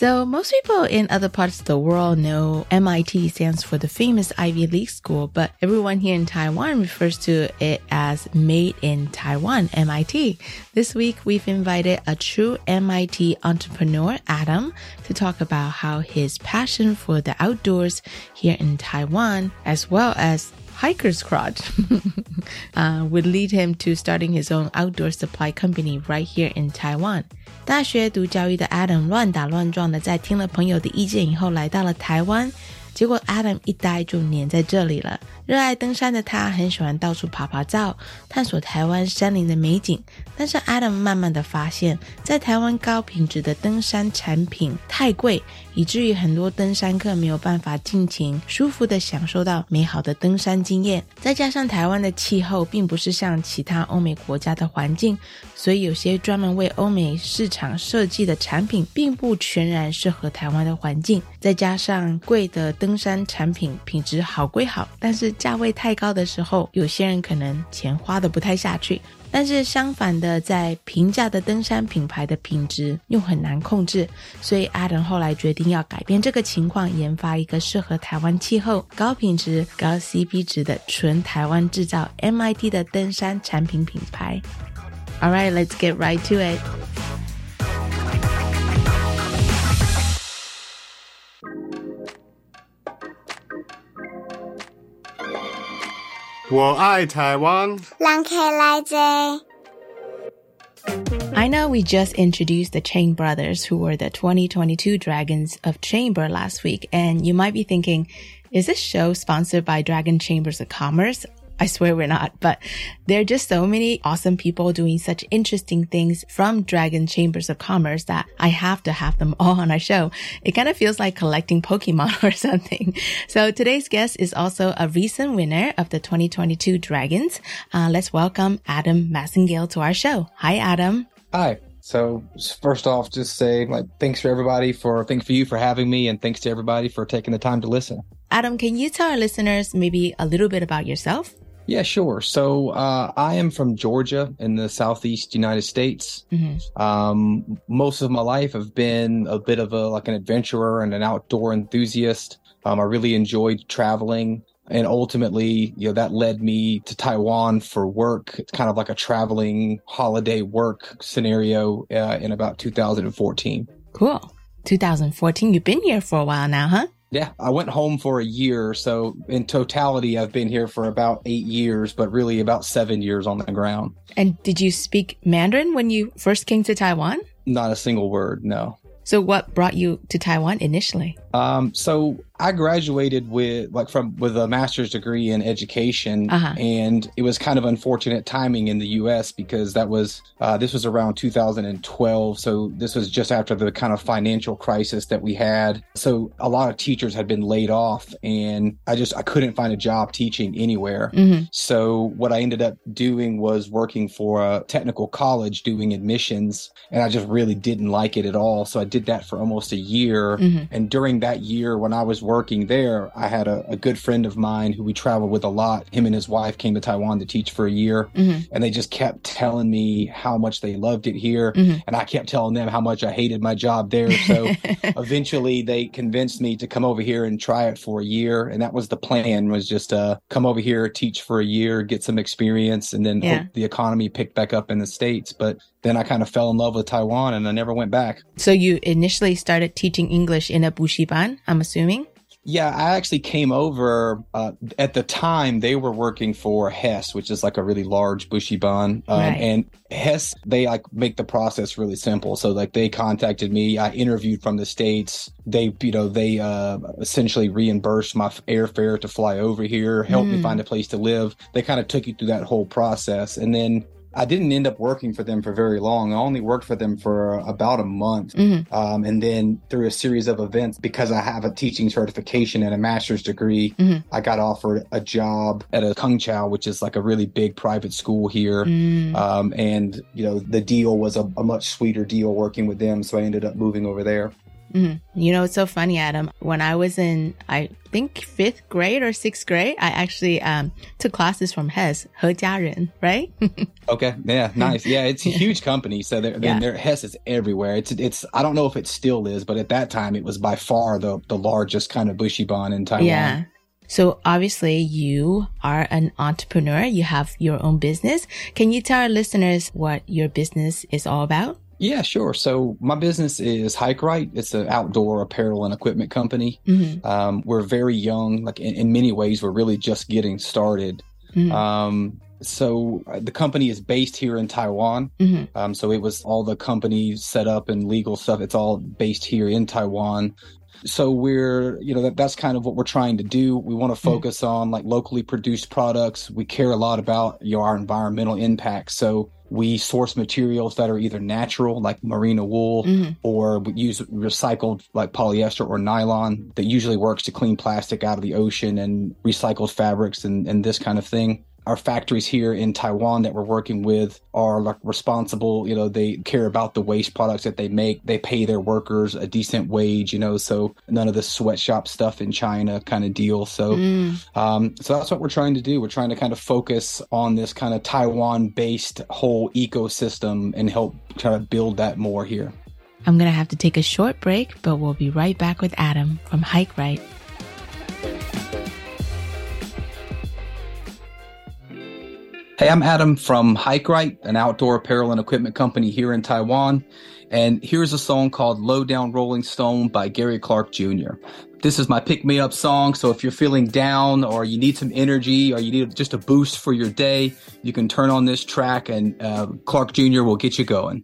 So, most people in other parts of the world know MIT stands for the famous Ivy League school, but everyone here in Taiwan refers to it as Made in Taiwan, MIT. This week, we've invited a true MIT entrepreneur, Adam, to talk about how his passion for the outdoors here in Taiwan, as well as hiker's crotch uh, would lead him to starting his own outdoor supply company right here in Taiwan. 大学读教育的 Adam 乱打乱撞的，在听了朋友的意见以后，来到了台湾。结果 Adam 一呆就黏在这里了。热爱登山的他很喜欢到处爬爬照，探索台湾山林的美景。但是 Adam 慢慢的发现，在台湾高品质的登山产品太贵，以至于很多登山客没有办法尽情舒服的享受到美好的登山经验。再加上台湾的气候并不是像其他欧美国家的环境，所以有些专门为欧美市场设计的产品并不全然适合台湾的环境。再加上贵的登山产品品质好归好，但是价位太高的时候，有些人可能钱花的不太下去。但是相反的，在平价的登山品牌的品质又很难控制，所以阿仁后来决定要改变这个情况，研发一个适合台湾气候、高品质、高 CP 值的纯台湾制造 MIT 的登山产品品牌。All right, let's get right to it. I know we just introduced the Chain Brothers, who were the 2022 Dragons of Chamber last week, and you might be thinking, is this show sponsored by Dragon Chambers of Commerce? I swear we're not, but there are just so many awesome people doing such interesting things from Dragon Chambers of Commerce that I have to have them all on our show. It kind of feels like collecting Pokemon or something. So today's guest is also a recent winner of the 2022 Dragons. Uh, let's welcome Adam Massingale to our show. Hi, Adam. Hi. So first off, just say like thanks for everybody for thanks for you for having me, and thanks to everybody for taking the time to listen. Adam, can you tell our listeners maybe a little bit about yourself? Yeah, sure. So uh, I am from Georgia in the southeast United States. Mm-hmm. Um, most of my life, I've been a bit of a like an adventurer and an outdoor enthusiast. Um, I really enjoyed traveling, and ultimately, you know, that led me to Taiwan for work. It's kind of like a traveling holiday work scenario uh, in about 2014. Cool. 2014. You've been here for a while now, huh? Yeah, I went home for a year. So in totality, I've been here for about eight years, but really about seven years on the ground. And did you speak Mandarin when you first came to Taiwan? Not a single word, no. So what brought you to Taiwan initially? Um, so I graduated with like from with a master's degree in education, uh-huh. and it was kind of unfortunate timing in the U.S. because that was uh, this was around 2012, so this was just after the kind of financial crisis that we had. So a lot of teachers had been laid off, and I just I couldn't find a job teaching anywhere. Mm-hmm. So what I ended up doing was working for a technical college doing admissions, and I just really didn't like it at all. So I did that for almost a year, mm-hmm. and during that year when I was working there, I had a, a, good friend of mine who we traveled with a lot. Him and his wife came to Taiwan to teach for a year, mm-hmm. and they just kept telling me how much they loved it here, mm-hmm. and I kept telling them how much I hated my job there. So eventually, they convinced me to come over here and try it for a year, and that was the plan: was just uh, come over here, teach for a year, get some experience, and then yeah. hope the economy picked back up in the states. But then I kind of fell in love with Taiwan, and I never went back. So you initially started teaching English in a buxiban, I'm assuming. Yeah, I actually came over uh, at the time they were working for Hess, which is like a really large buxiban. Um, right. And Hess, they like make the process really simple. So like they contacted me, I interviewed from the States. They, you know, they uh, essentially reimbursed my airfare to fly over here, helped mm. me find a place to live. They kind of took you through that whole process. And then I didn't end up working for them for very long. I only worked for them for about a month. Mm-hmm. Um, and then through a series of events, because I have a teaching certification and a master's degree, mm-hmm. I got offered a job at a Kang Chiao, which is like a really big private school here. Mm. Um, and, you know, the deal was a, a much sweeter deal working with them. So I ended up moving over there. Mm-hmm. You know, it's so funny, Adam. When I was in, I think fifth grade or sixth grade, I actually um, took classes from Hess, He Jiaren, right? okay, yeah, nice. Yeah, it's a huge company, so they're, yeah. they're, Hess is everywhere. It's it's I don't know if it still is, but at that time, it was by far the the largest kind of buxiban in Taiwan. Yeah. So obviously you are an entrepreneur. You have your own business. Can you tell our listeners what your business is all about? Yeah, sure. So my business is Hike Right. It's an outdoor apparel and equipment company. Mm-hmm. Um, we're very young. Like in, in, many ways, we're really just getting started. Mm-hmm. Um, so uh, the company is based here in Taiwan. Mm-hmm. Um, so it was all the company set up and legal stuff. It's all based here in Taiwan. So we're, you know, that, that's kind of what we're trying to do. We want to mm-hmm. focus on like locally produced products. We care a lot about you know, our environmental impact. So we source materials that are either natural, like merino wool, mm-hmm. or we use recycled, like polyester or nylon, that usually works to clean plastic out of the ocean and recycled fabrics and, and this kind of thing our factories here in Taiwan that we're working with are like responsible. You know, they care about the waste products that they make. They pay their workers a decent wage. You know, so none of the sweatshop stuff in China kind of deal. So, mm. um, so that's what we're trying to do. We're trying to kind of focus on this kind of Taiwan-based whole ecosystem and help try to build that more here. I'm gonna have to take a short break, but we'll be right back with Adam from Hike Right. Hey, I'm Adam from Hike Right, an outdoor apparel and equipment company here in Taiwan. And here's a song called Low Down Rolling Stone by Gary Clark Jr. This is my pick me up song. So if you're feeling down or you need some energy or you need just a boost for your day, you can turn on this track and uh, Clark Jr. will get you going.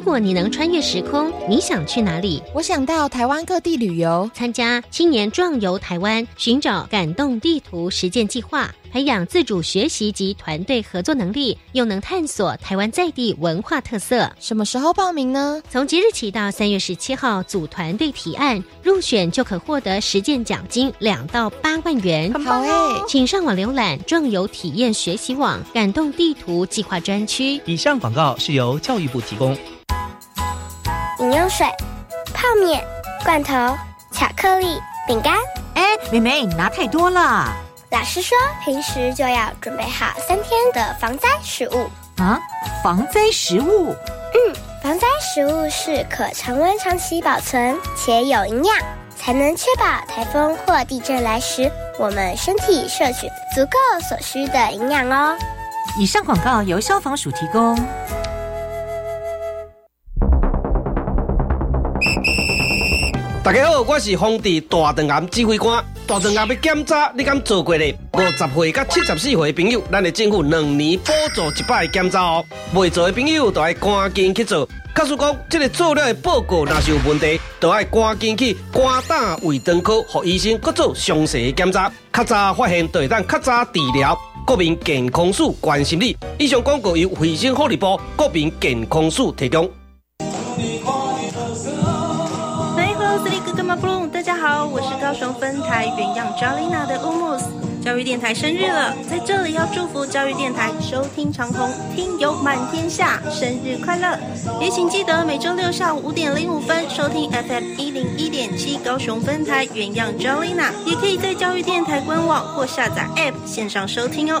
果你能穿越时空，你想去哪里？我想到台湾各地旅游，参加青年壮游台湾，寻找感动地图实践计划。培养自主学习及团队合作能力，又能探索台湾在地文化特色。什么时候报名呢？从即日起到三月十七号，组团队提案入选就可获得实践奖金两到八万元。好哎，请上网浏览壮游体验学习网感动地图计划专区。以上广告是由教育部提供。饮用水、泡面、罐头、巧克力、饼干。哎，妹妹，你拿太多了。老师说，平时就要准备好三天的防灾食物啊！防灾食物，嗯，防灾食物是可常温长期保存且有营养，才能确保台风或地震来时，我们身体摄取足够所需的营养哦。以上广告由消防署提供。大家好，我是丰地大肠癌指挥官。大肠癌要检查，你敢做过咧？五十岁到七十四岁的朋友，咱的政府两年补助一摆检查哦。未做的朋友，都要赶紧去做。告诉讲，这个做了的报告若是有问题，都要赶紧去肝胆胃肠科，和医生各做详细的检查。较早发现，对咱较早治疗。国民健康署关心你。以上广告由卫生福利部国民健康署提供。好，我是高雄分台原样 Jolina 的 Umus，教育电台生日了，在这里要祝福教育电台收听长虹，听友满天下，生日快乐！也请记得每周六下午五点零五分收听 FM 一零一点七高雄分台原样 Jolina，也可以在教育电台官网或下载 App 线上收听哦。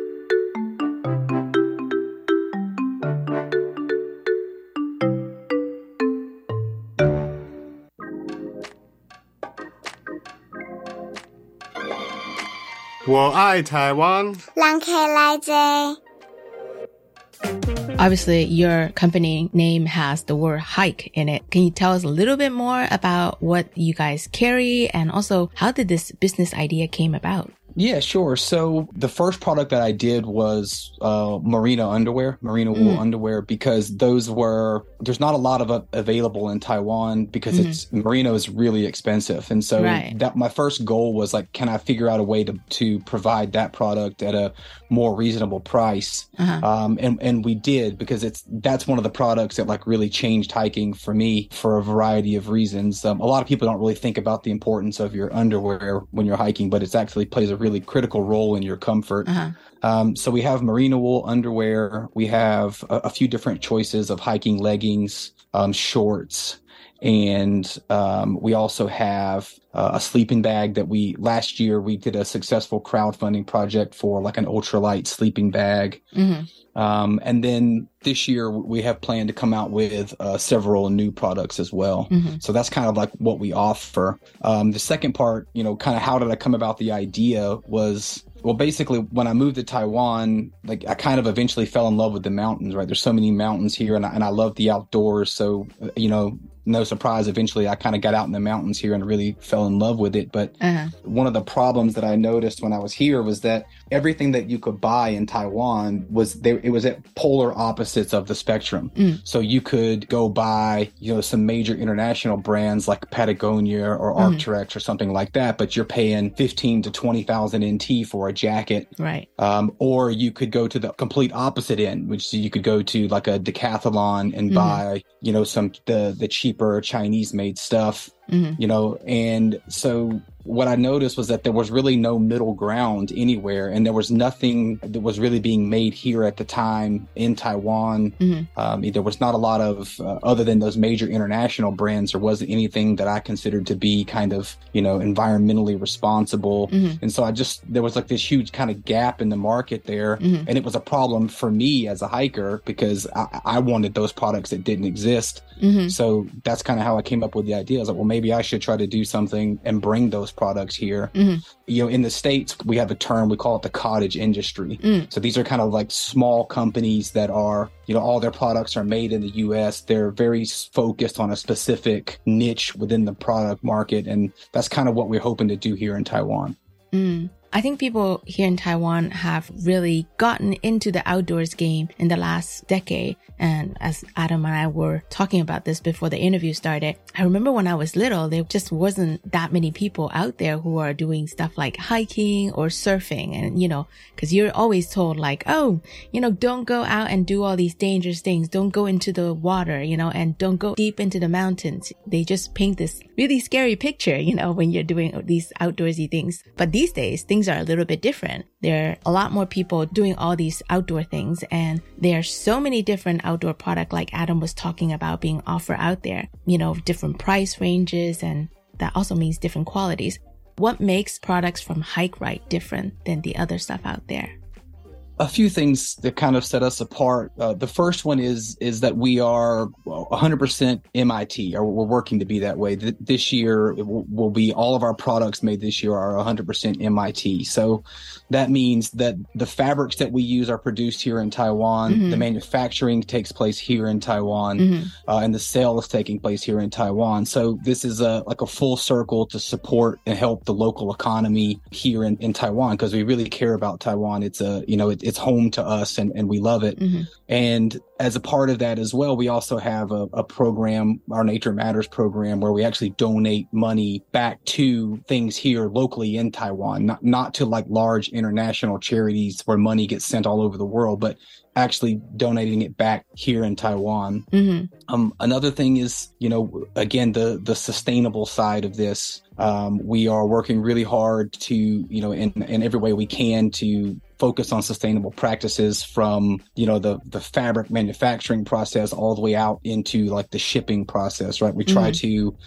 我爱台湾。Obviously, your company name has the word hike in it. Can you tell us a little bit more about what you guys carry and also how did this business idea came about? Yeah, sure. So the first product that I did was uh, merino underwear, merino wool mm. underwear, because those were there's not a lot of uh, available in Taiwan because mm-hmm. it's merino is really expensive, and so right. that my first goal was like, can I figure out a way to to provide that product at a more reasonable price? Uh-huh. Um, and and we did because it's that's one of the products that like really changed hiking for me for a variety of reasons. Um, a lot of people don't really think about the importance of your underwear when you're hiking, but it's actually plays a really critical role in your comfort. Uh-huh. Um, so we have merino wool underwear. We have a, a few different choices of hiking leggings, um, shorts, and um, we also have uh, a sleeping bag that we last year we did a successful crowdfunding project for like an ultralight sleeping bag mm-hmm. Um, and then this year we have planned to come out with uh, several new products as well mm-hmm. so that's kind of like what we offer um, the second part you know kind of how did i come about the idea was well basically when i moved to taiwan like i kind of eventually fell in love with the mountains right there's so many mountains here and I, and I love the outdoors so you know no surprise, eventually I kind of got out in the mountains here and really fell in love with it. But uh-huh. one of the problems that I noticed when I was here was that everything that you could buy in Taiwan was there. It was at polar opposites of the spectrum. Mm. So you could go buy, you know, some major international brands like Patagonia or mm. Arc'teryx or something like that, but you're paying 15 to 20,000 NT for a jacket. Right. Um, or you could go to the complete opposite end, which you could go to like a decathlon and mm. buy, you know, some, the, the cheaper Chinese made stuff, mm-hmm. you know, and so what I noticed was that there was really no middle ground anywhere, and there was nothing that was really being made here at the time in Taiwan. Mm-hmm. Um, there was not a lot of, uh, other than those major international brands, there wasn't anything that I considered to be kind of, you know, environmentally responsible. Mm-hmm. And so I just, there was like this huge kind of gap in the market there. Mm-hmm. And it was a problem for me as a hiker because I, I wanted those products that didn't exist. Mm-hmm. So that's kind of how I came up with the idea. I was like, well, maybe I should try to do something and bring those products here. Mm-hmm. You know, in the States, we have a term, we call it the cottage industry. Mm. So these are kind of like small companies that are, you know, all their products are made in the US. They're very focused on a specific niche within the product market. And that's kind of what we're hoping to do here in Taiwan. Mm. I think people here in Taiwan have really gotten into the outdoors game in the last decade. And as Adam and I were talking about this before the interview started, I remember when I was little, there just wasn't that many people out there who are doing stuff like hiking or surfing. And, you know, cause you're always told like, oh, you know, don't go out and do all these dangerous things. Don't go into the water, you know, and don't go deep into the mountains. They just paint this really scary picture, you know, when you're doing these outdoorsy things. But these days, things are a little bit different. There are a lot more people doing all these outdoor things and there are so many different outdoor products like Adam was talking about being offered out there, you know, different price ranges and that also means different qualities. What makes products from Hike-Right different than the other stuff out there? A few things that kind of set us apart. Uh, the first one is is that we are 100% MIT, or we're working to be that way. Th- this year will, will, be all of our products made this year are 100% MIT. So that means that the fabrics that we use are produced here in Taiwan. Mm-hmm. The manufacturing takes place here in Taiwan, mm-hmm. uh, and the sale is taking place here in Taiwan. So this is a like a full circle to support and help the local economy here in, in Taiwan because we really care about Taiwan. It's a you know it, it's home to us and, and we love it. Mm-hmm. And as a part of that as well, we also have a, a, program, our Nature Matters program, where we actually donate money back to things here locally in Taiwan, not, not to like large international charities where money gets sent all over the world, but actually donating it back here in Taiwan. Mm-hmm. Um, another thing is, you know, again, the, the sustainable side of this. Um, we are working really hard to, you know, in, in every way we can to focus on sustainable practices from you know the the fabric manufacturing process all the way out into like the shipping process right we try mm. to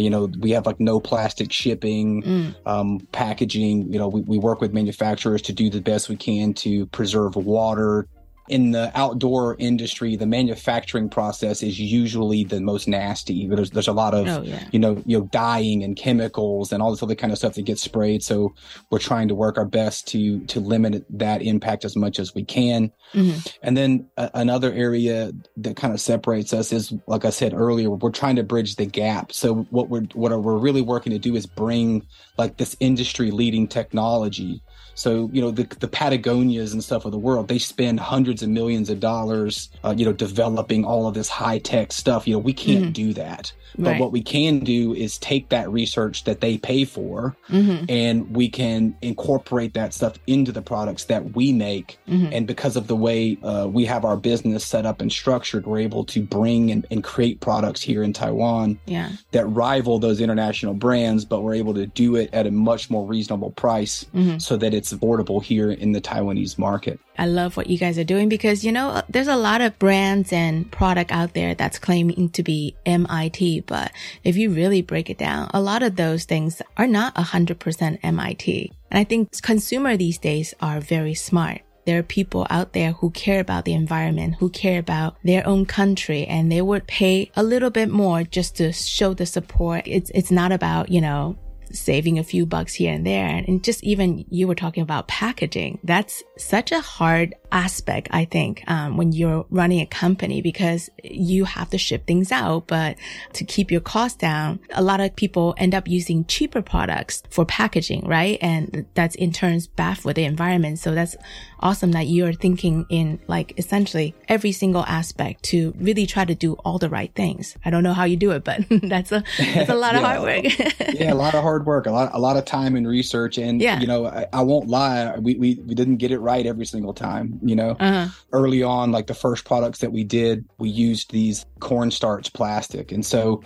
you know we have like no plastic shipping mm. um, packaging you know we, we work with manufacturers to do the best we can to preserve water in the outdoor industry, the manufacturing process is usually the most nasty. There's there's a lot of oh, yeah. you know you know dyeing and chemicals and all this other kind of stuff that gets sprayed. So we're trying to work our best to to limit that impact as much as we can. Mm-hmm. And then uh, another area that kind of separates us is, like I said earlier, we're trying to bridge the gap. So what we're what we're really working to do is bring like this industry leading technology so, you know, the, the Patagonias and stuff of the world, they spend hundreds of millions of dollars, uh, you know, developing all of this high tech stuff. You know, we can't mm-hmm. do that. But right. what we can do is take that research that they pay for mm-hmm. and we can incorporate that stuff into the products that we make. Mm-hmm. And because of the way uh, we have our business set up and structured, we're able to bring and, and create products here in Taiwan yeah. that rival those international brands, but we're able to do it at a much more reasonable price mm-hmm. so that it's affordable here in the Taiwanese market. I love what you guys are doing because, you know, there's a lot of brands and product out there that's claiming to be MIT. But if you really break it down, a lot of those things are not 100% MIT. And I think consumer these days are very smart. There are people out there who care about the environment, who care about their own country, and they would pay a little bit more just to show the support. It's, it's not about, you know, saving a few bucks here and there. And just even you were talking about packaging. That's such a hard aspect, I think, um, when you're running a company because you have to ship things out, but to keep your costs down, a lot of people end up using cheaper products for packaging, right? And that's in turns bad for the environment. So that's awesome that you're thinking in like essentially every single aspect to really try to do all the right things. I don't know how you do it, but that's a, that's a lot yeah, of hard work. yeah, a lot of hard work, a lot, a lot of time and research. And, yeah. you know, I, I won't lie. We, we, we didn't get it right every single time you know uh-huh. early on like the first products that we did we used these cornstarch plastic and so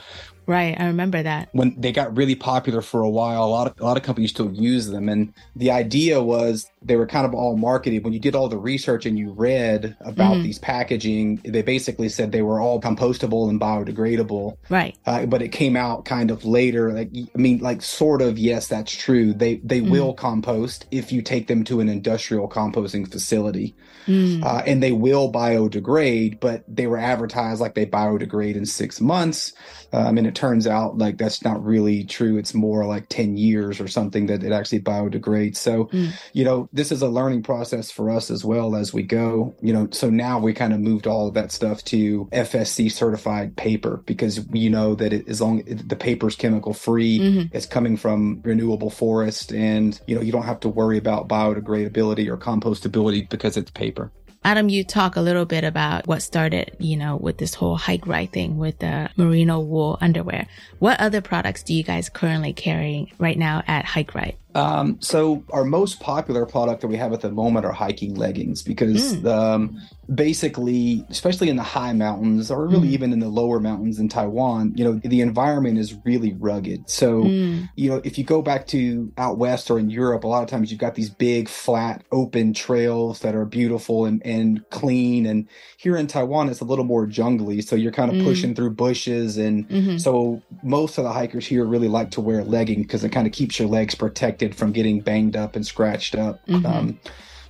Right, I remember that. When they got really popular for a while, a lot of a lot of companies still use them, and the idea was they were kind of all marketed. When you did all the research and you read about mm-hmm. these packaging, they basically said they were all compostable and biodegradable. Right. Uh, but it came out kind of later. Like I mean, like sort of yes, that's true. They they mm. will compost if you take them to an industrial composting facility, mm. uh, and they will biodegrade. But they were advertised like they biodegrade in six months. Um, and it turns out like that's not really true. It's more like 10 years or something that it actually biodegrades. So, mm. you know, this is a learning process for us as well as we go, you know, so now we kind of moved all of that stuff to FSC certified paper because you know that it, as long as the paper's chemical free, mm-hmm. it's coming from renewable forest and, you know, you don't have to worry about biodegradability or compostability because it's paper. Adam, you talk a little bit about what started, you know, with this whole Hike Right thing with the merino wool underwear. What other products do you guys currently carry right now at Hike Right? Um, so our most popular product that we have at the moment are hiking leggings because mm. um, basically, especially in the high mountains or really mm. even in the lower mountains in Taiwan, you know, the environment is really rugged. So, mm. you know, if you go back to out west or in Europe, a lot of times you've got these big, flat, open trails that are beautiful and, and clean. And here in Taiwan, it's a little more jungly. So you're kind of mm. pushing through bushes. And mm-hmm. so most of the hikers here really like to wear leggings because it kind of keeps your legs protected protected from getting banged up and scratched up. Mm-hmm. Um,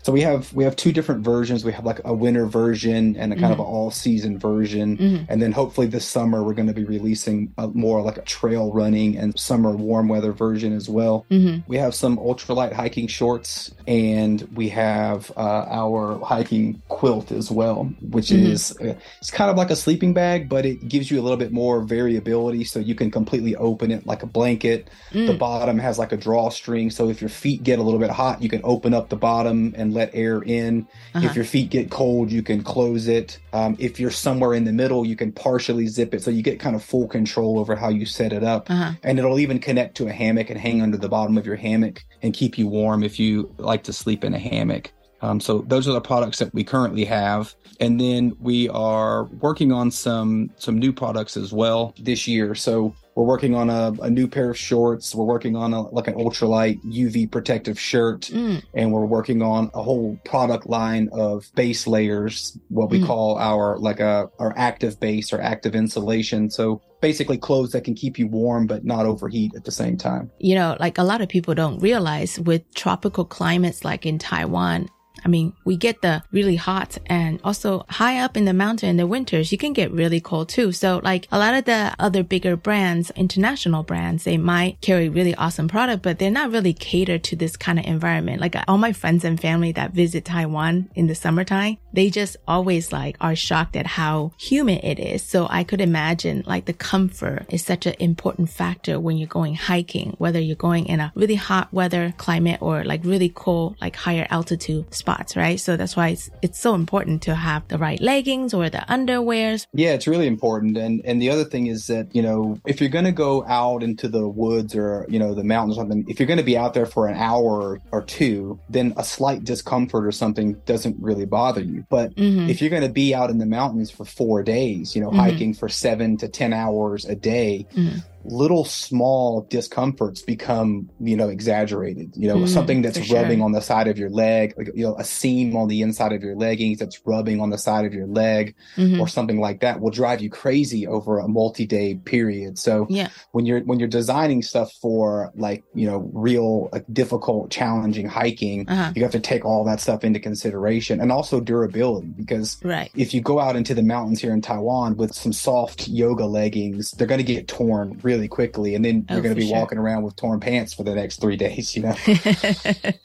so we have we have two different versions. We have like a winter version and a kind mm-hmm. of an all season version, mm-hmm. and then hopefully this summer we're going to be releasing a more like a trail running and summer warm weather version as well. Mm-hmm. We have some ultralight hiking shorts, and we have uh, our hiking quilt as well, which mm-hmm. is uh, it's kind of like a sleeping bag, but it gives you a little bit more variability, so you can completely open it like a blanket. The mm. bottom has like a drawstring, so if your feet get a little bit hot, you can open up the bottom and let air in. Uh-huh. If your feet get cold, you can close it. Um, if you're somewhere in the middle, you can partially zip it. So you get kind of full control over how you set it up. Uh-huh. And it'll even connect to a hammock and hang under the bottom of your hammock and keep you warm if you like to sleep in a hammock. Um, so those are the products that we currently have, and then we are working on some some new products as well this year. So we're working on a, a new pair of shorts. We're working on a, like an ultralight UV protective shirt, mm. and we're working on a whole product line of base layers, what we mm. call our like a our active base or active insulation. So basically clothes that can keep you warm but not overheat at the same time. You know, like a lot of people don't realize with tropical climates like in Taiwan, I mean, we get the really hot and also high up in the mountain in the winters, you can get really cold too. So like a lot of the other bigger brands, international brands, they might carry really awesome product, but they're not really catered to this kind of environment. Like all my friends and family that visit Taiwan in the summertime, they just always like are shocked at how humid it is. So I could imagine like the comfort is such an important factor when you're going hiking, whether you're going in a really hot weather climate or like really cold, like higher altitude spots, right? So that's why it's, it's so important to have the right leggings or the underwears. Yeah, it's really important. And, and the other thing is that, you know, if you're going to go out into the woods or, you know, the mountains or something, if you're going to be out there for an hour or two, then a slight discomfort or something doesn't really bother you. But mm-hmm. if you're going to be out in the mountains for four days, you know, mm-hmm. hiking for seven to 10 hours a day, mm-hmm little small discomforts become you know exaggerated you know mm, something that's rubbing sure. on the side of your leg like you know a seam on the inside of your leggings that's rubbing on the side of your leg mm-hmm. or something like that will drive you crazy over a multi-day period so yeah when you're when you're designing stuff for like you know real like, difficult challenging hiking uh-huh. you have to take all that stuff into consideration and also durability because right if you go out into the mountains here in taiwan with some soft yoga leggings they're going to get torn really quickly, and then oh, you're going to be sure. walking around with torn pants for the next three days. You know,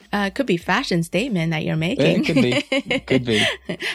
uh, could be fashion statement that you're making. it could be, could be.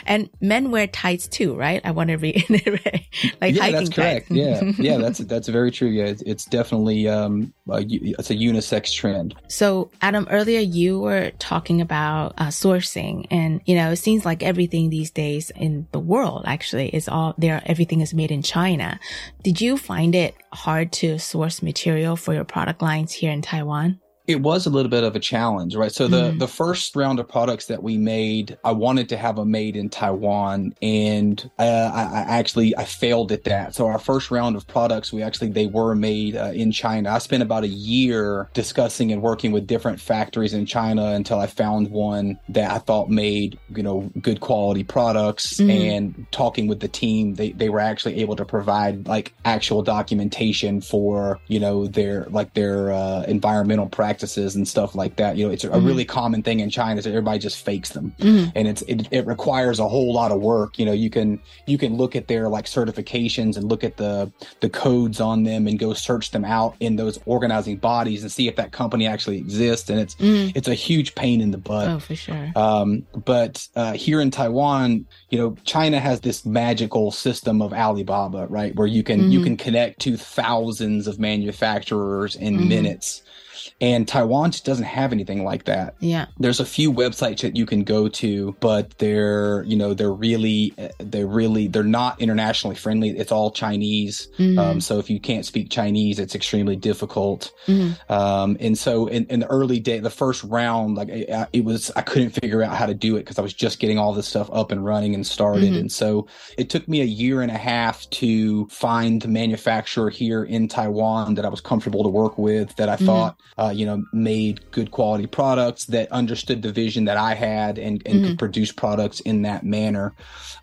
and men wear tights too, right? I want to reiterate, like yeah, that's correct. yeah, yeah, that's that's very true. Yeah, it's, it's definitely um, a, it's a unisex trend. So, Adam, earlier you were talking about uh, sourcing, and you know, it seems like everything these days in the world actually is all there. Everything is made in China. Did you find it hard to source material for your product lines here in Taiwan? It was a little bit of a challenge, right? So the mm. the first round of products that we made, I wanted to have them made in Taiwan, and uh, I, I, actually I failed at that. So our first round of products, we actually they were made uh, in China. I spent about a year discussing and working with different factories in China until I found one that I thought made you know good quality products. Mm. And talking with the team, they they were actually able to provide like actual documentation for you know their like their uh, environmental practices and stuff like that. You know, it's a mm-hmm. really common thing in China that everybody just fakes them, mm-hmm. and it's it, it requires a whole lot of work. You know, you can you can look at their like certifications and look at the the codes on them and go search them out in those organizing bodies and see if that company actually exists. And it's mm. it's a huge pain in the butt. Oh, for sure. Um, but uh, here in Taiwan, you know, China has this magical system of Alibaba, right, where you can mm-hmm. you can connect to thousands of manufacturers in mm-hmm. minutes and Taiwan just doesn't have anything like that. Yeah. There's a few websites that you can go to, but they're, you know, they're really, they're really, they're not internationally friendly. It's all Chinese. Mm-hmm. Um, so if you can't speak Chinese, it's extremely difficult. Mm-hmm. Um, and so in, in, the early day, the first round, like it, it, was, I couldn't figure out how to do it because I was just getting all this stuff up and running and started. Mm-hmm. And so it took me a year and a half to find the manufacturer here in Taiwan that I was comfortable to work with that I mm-hmm. thought, uh, you know, made good quality products that understood the vision that I had and, and mm-hmm. could produce products in that manner.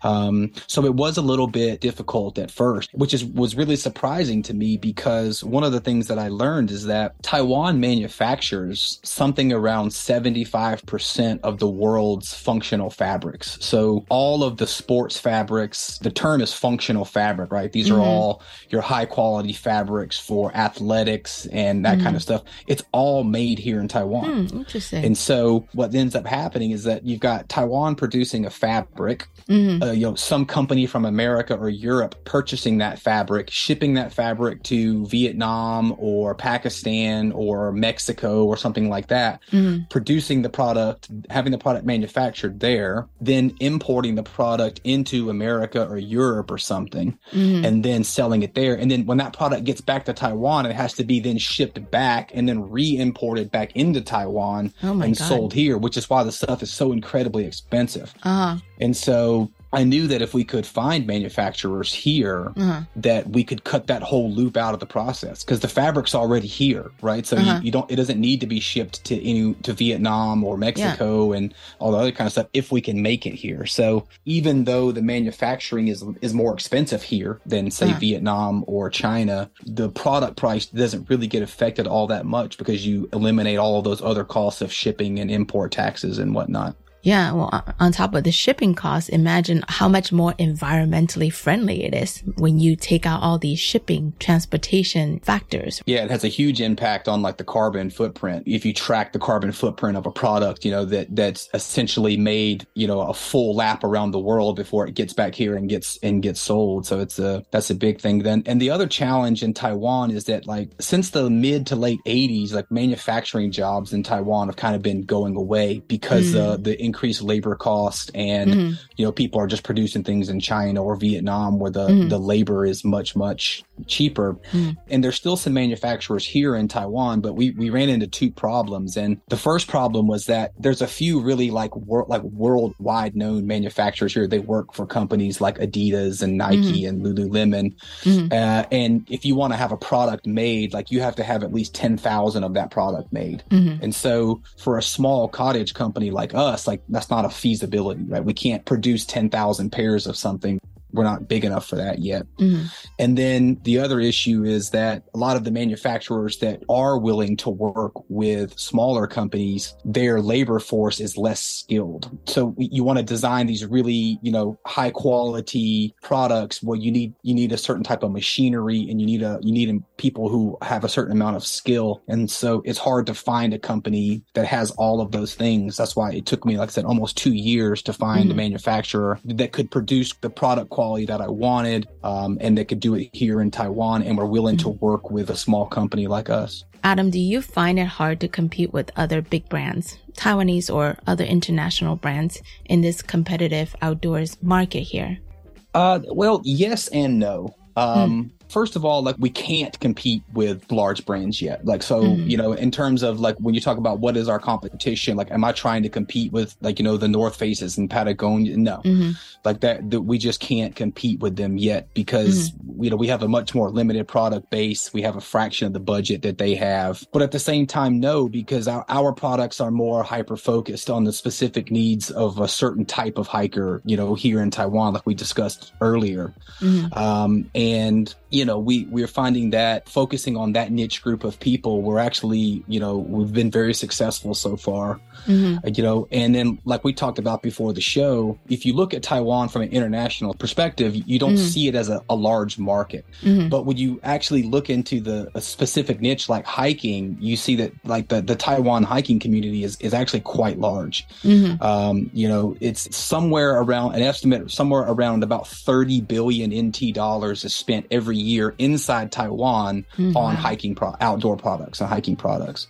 Um, so it was a little bit difficult at first, which is was really surprising to me because one of the things that I learned is that Taiwan manufactures something around 75% of the world's functional fabrics. So all of the sports fabrics, the term is functional fabric, right? These mm-hmm. are all your high quality fabrics for athletics and that mm-hmm. kind of stuff. It's all made here in Taiwan. Hmm, interesting. And so what ends up happening is that you've got Taiwan producing a fabric, mm-hmm. uh, you know, some company from America or Europe purchasing that fabric, shipping that fabric to Vietnam or Pakistan or Mexico or something like that, mm-hmm. producing the product, having the product manufactured there, then importing the product into America or Europe or something, mm-hmm. and then selling it there. And then when that product gets back to Taiwan, it has to be then shipped back and then re re-imported back into Taiwan oh and God. sold here, which is why the stuff is so incredibly expensive. Uh-huh. And so I knew that if we could find manufacturers here, uh-huh. that we could cut that whole loop out of the process because the fabric's already here, right? So uh-huh. you, you, don't, it doesn't need to be shipped to any to Vietnam or Mexico yeah. and all the other kind of stuff if we can make it here. So even though the manufacturing is is more expensive here than say uh-huh. Vietnam or China, the product price doesn't really get affected all that much because you eliminate all of those other costs of shipping and import taxes and whatnot. Yeah, well, on top of the shipping costs, imagine how much more environmentally friendly it is when you take out all these shipping transportation factors. Yeah, it has a huge impact on like the carbon footprint. If you track the carbon footprint of a product, you know, that that's essentially made, you know, a full lap around the world before it gets back here and gets and gets sold. So it's a that's a big thing then. And the other challenge in Taiwan is that like since the mid to late 80s, like manufacturing jobs in Taiwan have kind of been going away because mm. uh, the increased labor cost and mm-hmm. you know people are just producing things in China or Vietnam where the mm-hmm. the labor is much much cheaper mm-hmm. and there's still some manufacturers here in Taiwan but we we ran into two problems and the first problem was that there's a few really like world like worldwide known manufacturers here they work for companies like Adidas and Nike mm-hmm. and Lululemon mm-hmm. uh, and if you want to have a product made like you have to have at least 10,000 of that product made mm-hmm. and so for a small cottage company like us like that's not a feasibility, right? We can't produce 10,000 pairs of something we're not big enough for that yet. Mm-hmm. And then the other issue is that a lot of the manufacturers that are willing to work with smaller companies, their labor force is less skilled. So you want to design these really, you know, high quality products where you need you need a certain type of machinery and you need a you need people who have a certain amount of skill. And so it's hard to find a company that has all of those things. That's why it took me, like I said, almost two years to find mm-hmm. a manufacturer that could produce the product quality that I wanted um, and that could do it here in Taiwan and were willing to work with a small company like us. Adam, do you find it hard to compete with other big brands, Taiwanese or other international brands in this competitive outdoors market here? Uh, well, yes and no. Um, mm. First of all, like we can't compete with large brands yet. Like, so, mm-hmm. you know, in terms of like when you talk about what is our competition, like, am I trying to compete with like, you know, the North Faces and Patagonia? No, mm-hmm. like that, that, we just can't compete with them yet because, mm-hmm. you know, we have a much more limited product base. We have a fraction of the budget that they have. But at the same time, no, because our, our products are more hyper focused on the specific needs of a certain type of hiker, you know, here in Taiwan, like we discussed earlier. Mm-hmm. Um, and you know, we we're finding that focusing on that niche group of people, we're actually, you know, we've been very successful so far. Mm-hmm. Uh, you know, and then like we talked about before the show, if you look at Taiwan from an international perspective, you don't mm-hmm. see it as a, a large market. Mm-hmm. But when you actually look into the specific niche like hiking, you see that like the, the Taiwan hiking community is, is actually quite large. Mm-hmm. Um, you know, it's somewhere around an estimate somewhere around about 30 billion NT dollars is spent every year inside Taiwan mm-hmm. on hiking pro- outdoor products and hiking products.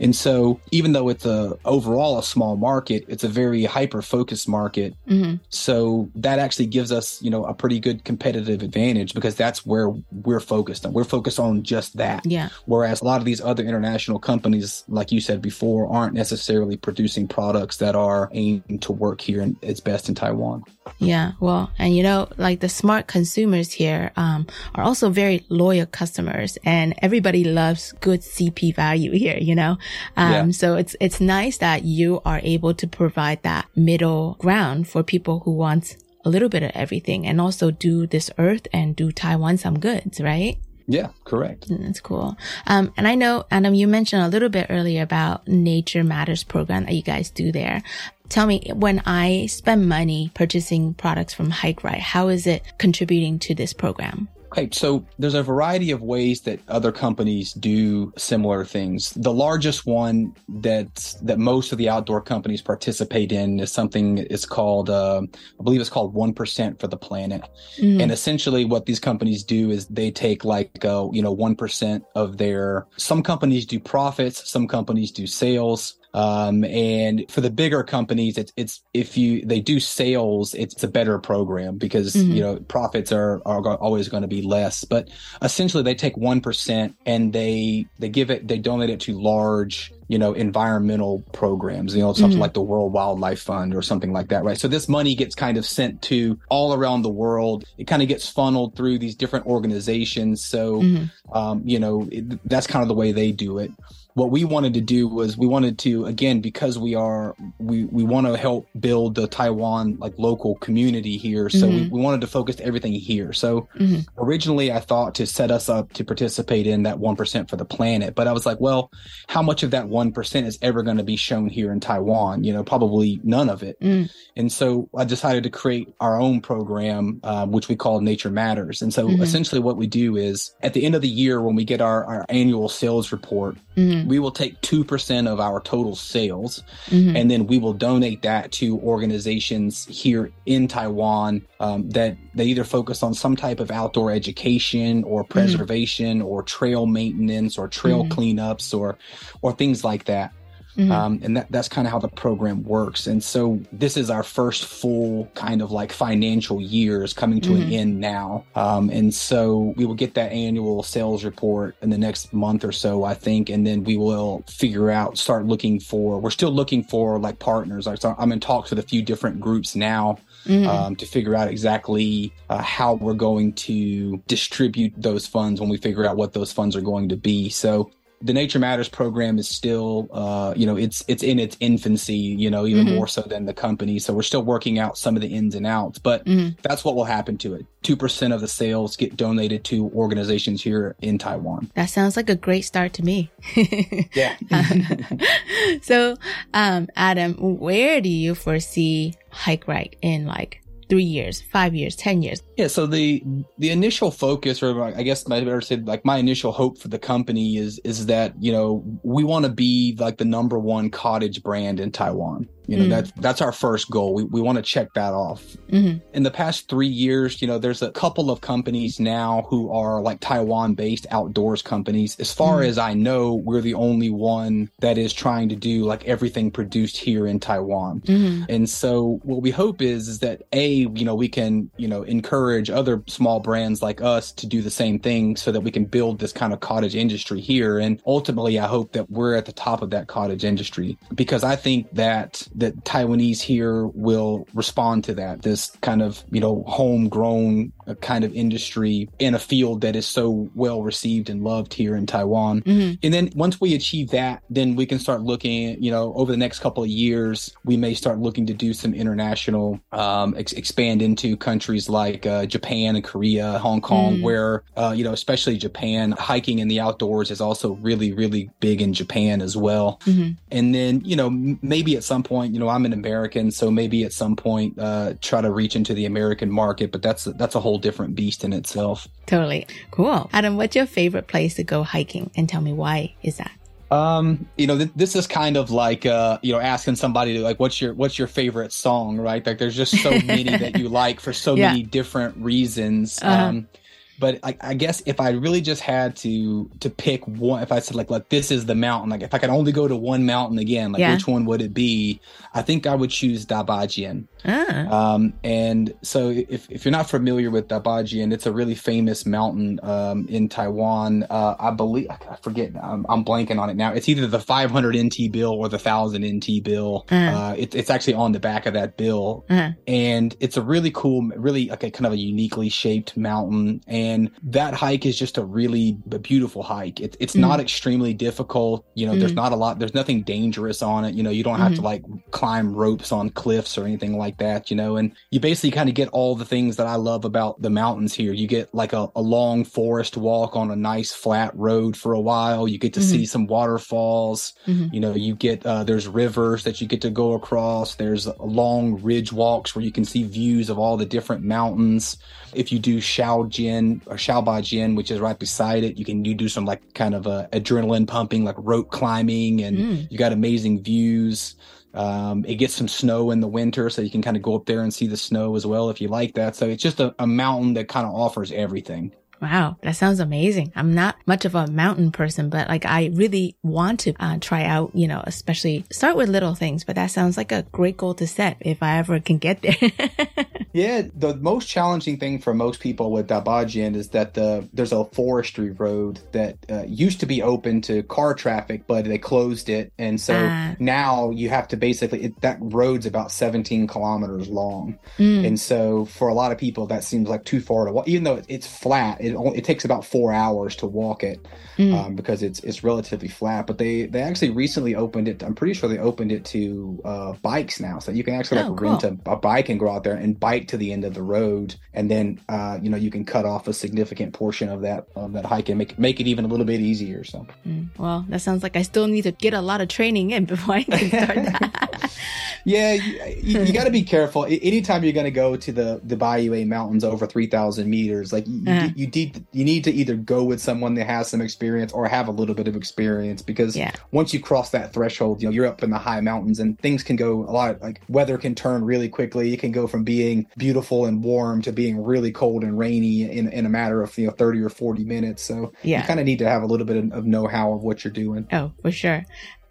And so even though it's a overall a small market, it's a very hyper focused market. Mm-hmm. So that actually gives us, you know, a pretty good competitive advantage because that's where we're focused on. We're focused on just that. Yeah. Whereas a lot of these other international companies, like you said before, aren't necessarily producing products that are aimed to work here and it's best in Taiwan. Yeah. Well, and you know, like the smart consumers here um, are also very loyal customers and everybody loves good CP value here, you know? Um, yeah. so it's, it's nice that you are able to provide that middle ground for people who want a little bit of everything and also do this earth and do Taiwan some goods, right? Yeah, correct. Mm, that's cool. Um, and I know, Adam, you mentioned a little bit earlier about Nature Matters program that you guys do there. Tell me, when I spend money purchasing products from Hike Right, how is it contributing to this program? Okay, so there's a variety of ways that other companies do similar things. The largest one that that most of the outdoor companies participate in is something it's called, uh, I believe it's called one percent for the planet. Mm-hmm. And essentially, what these companies do is they take like uh, you know one percent of their. Some companies do profits, some companies do sales. Um, and for the bigger companies, it's, it's, if you, they do sales, it's a better program because, mm-hmm. you know, profits are, are always going to be less, but essentially they take 1% and they, they give it, they donate it to large, you know, environmental programs, you know, something mm-hmm. like the World Wildlife Fund or something like that, right? So this money gets kind of sent to all around the world. It kind of gets funneled through these different organizations. So, mm-hmm. um, you know, it, that's kind of the way they do it what we wanted to do was we wanted to again because we are we we want to help build the taiwan like local community here so mm-hmm. we, we wanted to focus everything here so mm-hmm. originally i thought to set us up to participate in that 1% for the planet but i was like well how much of that 1% is ever going to be shown here in taiwan you know probably none of it mm. and so i decided to create our own program uh, which we call nature matters and so mm-hmm. essentially what we do is at the end of the year when we get our, our annual sales report mm-hmm. We will take 2% of our total sales mm-hmm. and then we will donate that to organizations here in Taiwan um, that they either focus on some type of outdoor education or mm-hmm. preservation mm-hmm. or trail maintenance or trail mm-hmm. cleanups or or things like that. Mm-hmm. Um, and that, that's kind of how the program works. And so this is our first full kind of like financial years coming to mm-hmm. an end now. Um, and so we will get that annual sales report in the next month or so, I think. And then we will figure out, start looking for, we're still looking for like partners. I'm in talks with a few different groups now. Mm-hmm. Um, to figure out exactly uh, how we're going to distribute those funds when we figure out what those funds are going to be. So the Nature Matters program is still, uh, you know, it's it's in its infancy, you know, even mm-hmm. more so than the company. So we're still working out some of the ins and outs, but mm-hmm. that's what will happen to it. Two percent of the sales get donated to organizations here in Taiwan. That sounds like a great start to me. yeah. so, um, Adam, where do you foresee Hike Right in like three years, five years, 10 years? Yeah. So the, the initial focus, or I guess I better say like my initial hope for the company is, is that, you know, we want to be like the number one cottage brand in Taiwan. You know, mm. that's that's our first goal. We we want to check that off. Mm-hmm. In the past three years, you know, there's a couple of companies now who are like Taiwan-based outdoors companies. As far mm. as I know, we're the only one that is trying to do like everything produced here in Taiwan. Mm-hmm. And so, what we hope is is that a you know we can you know encourage other small brands like us to do the same thing, so that we can build this kind of cottage industry here. And ultimately, I hope that we're at the top of that cottage industry because I think that that Taiwanese here will respond to that. This kind of, you know, homegrown uh, kind of industry in a field that is so well received and loved here in Taiwan. Mm-hmm. And then once we achieve that, then we can start looking, you know, over the next couple of years, we may start looking to do some international, um, ex- expand into countries like uh, Japan and Korea, Hong Kong, mm-hmm. where, uh, you know, especially Japan, hiking in the outdoors is also really, really big in Japan as well. Mm-hmm. And then, you know, maybe at some point, you know, I'm an American, so maybe at some point uh, try to reach into the American market, but that's that's a whole different beast in itself. Totally cool. Adam, what's your favorite place to go hiking, and tell me why is that? Um, you know, th- this is kind of like uh, you know, asking somebody to like, what's your what's your favorite song, right? Like, there's just so many that you like for so yeah. many different reasons. Uh-huh. Um, but I, I, guess if I really just had to to pick one, if I said like, like this is the mountain, like if I could only go to one mountain again, like yeah. which one would it be? I think I would choose Dabajian. Ah. Um, and so if, if you're not familiar with Dabajian, it's a really famous mountain um, in Taiwan. Uh, I believe I forget. I'm, I'm, blanking on it now. It's either the 500 NT bill or the 1000 NT bill. Uh. Uh, it, it's actually on the back of that bill, uh. and it's a really cool, really like a kind of a uniquely shaped mountain and and that hike is just a really beautiful hike. It, it's mm-hmm. not extremely difficult. You know, mm-hmm. there's not a lot, there's nothing dangerous on it. You know, you don't have mm-hmm. to like climb ropes on cliffs or anything like that, you know, and you basically kind of get all the things that I love about the mountains here. You get like a, a long forest walk on a nice flat road for a while. You get to see mm-hmm. some waterfalls. Mm-hmm. You know, you get, uh, there's rivers that you get to go across. There's long ridge walks where you can see views of all the different mountains. If you do Shaojin or Shaobajin, which is right beside it, you can you do some like kind of uh, adrenaline pumping, like rope climbing, and mm. you got amazing views. Um, it gets some snow in the winter, so you can kind of go up there and see the snow as well if you like that. So it's just a, a mountain that kind of offers everything. Wow, that sounds amazing. I'm not much of a mountain person, but like I really want to uh, try out, you know, especially start with little things, but that sounds like a great goal to set if I ever can get there. yeah, the most challenging thing for most people with Dabajian is that the there's a forestry road that uh, used to be open to car traffic, but they closed it. And so uh, now you have to basically, it, that road's about 17 kilometers long. Mm. And so for a lot of people, that seems like too far to walk, even though it's flat. It it, it takes about four hours to walk it mm. um, because it's it's relatively flat. But they they actually recently opened it. I'm pretty sure they opened it to uh, bikes now, so you can actually like oh, cool. rent a, a, bike and go out there and bike to the end of the road, and then uh, you know you can cut off a significant portion of that of that hike and make make it even a little bit easier. So mm. well, that sounds like I still need to get a lot of training in before I can start that. yeah, you, you, you got to be careful. Anytime you're going to go to the the Baiyue Mountains over three thousand meters, like you, uh-huh. you, you need you need to either go with someone that has some experience or have a little bit of experience because yeah. once you cross that threshold, you know, you're up in the high mountains and things can go a lot like weather can turn really quickly. It can go from being beautiful and warm to being really cold and rainy in, in a matter of, you know, 30 or 40 minutes. So yeah. you kind of need to have a little bit of, of know-how of what you're doing. Oh, for sure.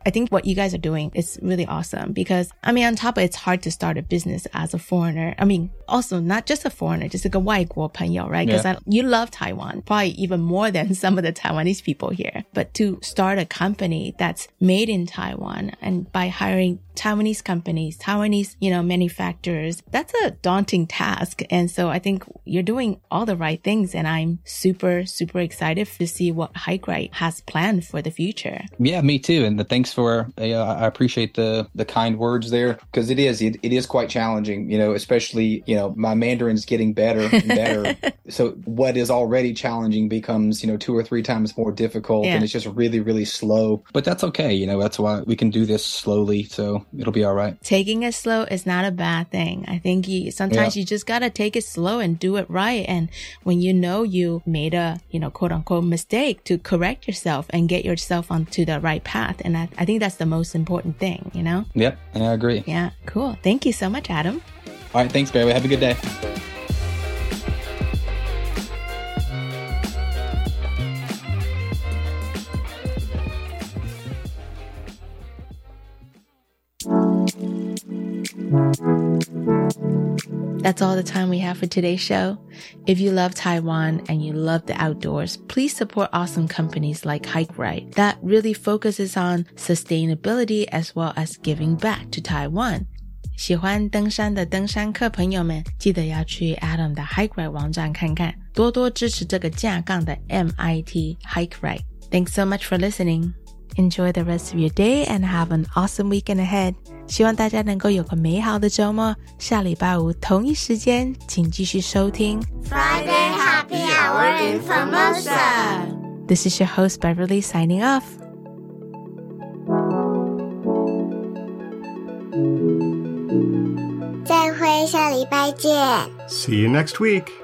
I think what you guys are doing is really awesome because I mean, on top of it, it's hard to start a business as a foreigner. I mean, also not just a foreigner, just like a 外国朋友, right? Because yeah. you love Taiwan, probably even more than some of the Taiwanese people here. But to start a company that's made in Taiwan and by hiring Taiwanese companies, Taiwanese, you know, manufacturers, that's a daunting task. And so I think you're doing all the right things. And I'm super, super excited to see what Hike has planned for the future. Yeah, me too. And the thanks for, uh, I appreciate the, the kind words there because it is, it, it is quite challenging, you know, especially, you know, my Mandarin's getting better and better. so what is already challenging becomes, you know, two or three times more difficult yeah. and it's just really, really slow, but that's okay. You know, that's why we can do this slowly. So it'll be all right. Taking it slow is not a bad thing. I think you, sometimes yeah. you just gotta take it slow and do it right. And when you know you made a, you know, quote unquote mistake to correct yourself and get yourself onto the right path. And I, I think that's the most important thing, you know? Yep. I agree. Yeah. Cool. Thank you so much, Adam. All right. Thanks, Barry. Have a good day. That's all the time we have for today's show. If you love Taiwan and you love the outdoors, please support awesome companies like Hike Right that really focuses on sustainability as well as giving back to Taiwan. 喜欢登山的登山客朋友们，记得要去 Adam 的 Hike Right 网站看看，多多支持这个正港的 MIT Hike Right。Thanks so much for listening. Enjoy the rest of your day and have an awesome weekend ahead. 希望大家能够有个美好的周末。下礼拜五同一时间，请继续收听 Friday Happy Hour in Formosa. This is your host Beverly signing off. 再会，下礼拜见。See you next week.